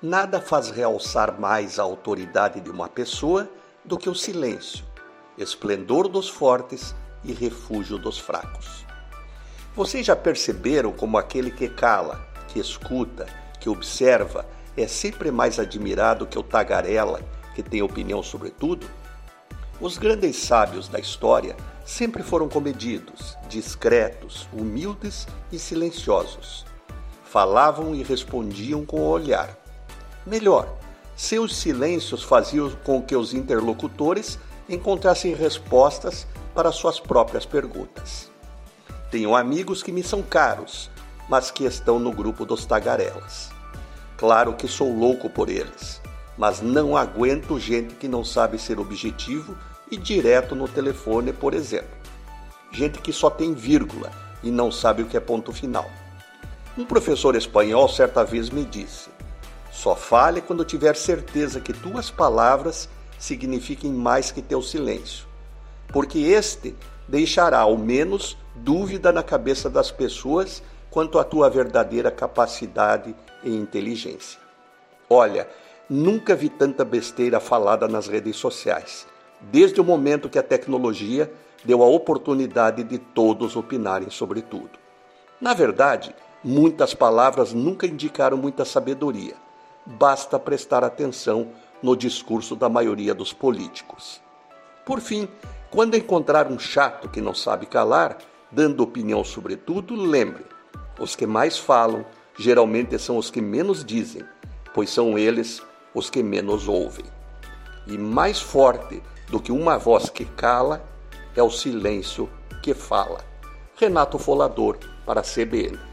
nada faz realçar mais a autoridade de uma pessoa do que o silêncio, esplendor dos fortes e refúgio dos fracos. Vocês já perceberam como aquele que cala, que escuta, que observa é sempre mais admirado que o tagarela, que tem opinião sobre tudo? Os grandes sábios da história sempre foram comedidos, discretos, humildes e silenciosos. Falavam e respondiam com o olhar. Melhor, seus silêncios faziam com que os interlocutores encontrassem respostas para suas próprias perguntas. Tenho amigos que me são caros, mas que estão no grupo dos tagarelas. Claro que sou louco por eles, mas não aguento gente que não sabe ser objetivo e direto no telefone, por exemplo. Gente que só tem vírgula e não sabe o que é ponto final. Um professor espanhol certa vez me disse: só fale quando tiver certeza que tuas palavras signifiquem mais que teu silêncio, porque este deixará ao menos dúvida na cabeça das pessoas quanto à tua verdadeira capacidade e inteligência. Olha, nunca vi tanta besteira falada nas redes sociais, desde o momento que a tecnologia deu a oportunidade de todos opinarem sobre tudo. Na verdade, muitas palavras nunca indicaram muita sabedoria. Basta prestar atenção no discurso da maioria dos políticos. Por fim, quando encontrar um chato que não sabe calar, dando opinião sobre tudo, lembre: os que mais falam geralmente são os que menos dizem, pois são eles os que menos ouvem. E mais forte do que uma voz que cala é o silêncio que fala. Renato Folador, para a CBN.